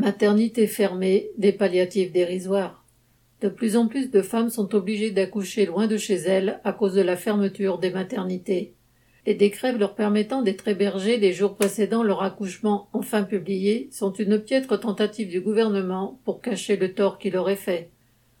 Maternité fermée, des palliatifs dérisoires. De plus en plus de femmes sont obligées d'accoucher loin de chez elles à cause de la fermeture des maternités. Les décrets leur permettant d'être hébergées les jours précédant leur accouchement enfin publiés sont une piètre tentative du gouvernement pour cacher le tort qu'il aurait fait.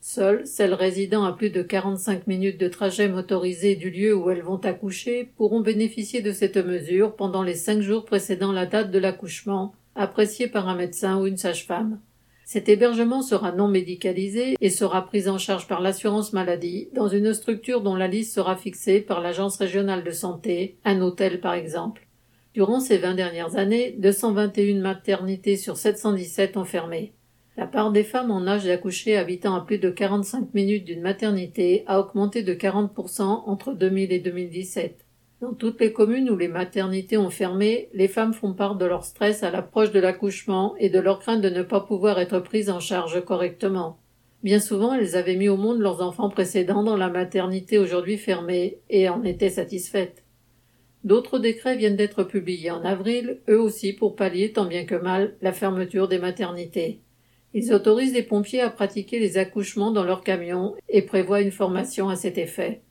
Seules celles résidant à plus de 45 minutes de trajet motorisé du lieu où elles vont accoucher pourront bénéficier de cette mesure pendant les cinq jours précédant la date de l'accouchement, apprécié par un médecin ou une sage-femme. Cet hébergement sera non médicalisé et sera pris en charge par l'assurance maladie dans une structure dont la liste sera fixée par l'agence régionale de santé, un hôtel par exemple. Durant ces vingt dernières années, 221 maternités sur 717 ont fermé. La part des femmes en âge d'accoucher habitant à plus de 45 minutes d'une maternité a augmenté de 40% entre 2000 et 2017. Dans toutes les communes où les maternités ont fermé, les femmes font part de leur stress à l'approche de l'accouchement et de leur crainte de ne pas pouvoir être prises en charge correctement. Bien souvent, elles avaient mis au monde leurs enfants précédents dans la maternité aujourd'hui fermée et en étaient satisfaites. D'autres décrets viennent d'être publiés en avril, eux aussi pour pallier tant bien que mal la fermeture des maternités. Ils autorisent les pompiers à pratiquer les accouchements dans leurs camions et prévoient une formation à cet effet.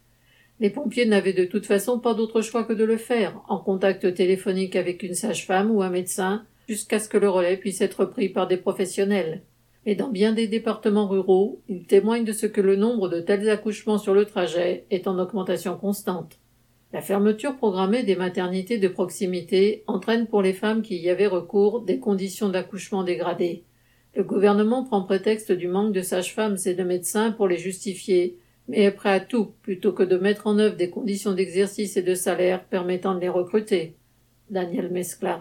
Les pompiers n'avaient de toute façon pas d'autre choix que de le faire, en contact téléphonique avec une sage-femme ou un médecin, jusqu'à ce que le relais puisse être pris par des professionnels. Mais dans bien des départements ruraux, ils témoignent de ce que le nombre de tels accouchements sur le trajet est en augmentation constante. La fermeture programmée des maternités de proximité entraîne pour les femmes qui y avaient recours des conditions d'accouchement dégradées. Le gouvernement prend prétexte du manque de sages-femmes et de médecins pour les justifier, mais est prêt à tout plutôt que de mettre en œuvre des conditions d'exercice et de salaire permettant de les recruter. Daniel Mescla.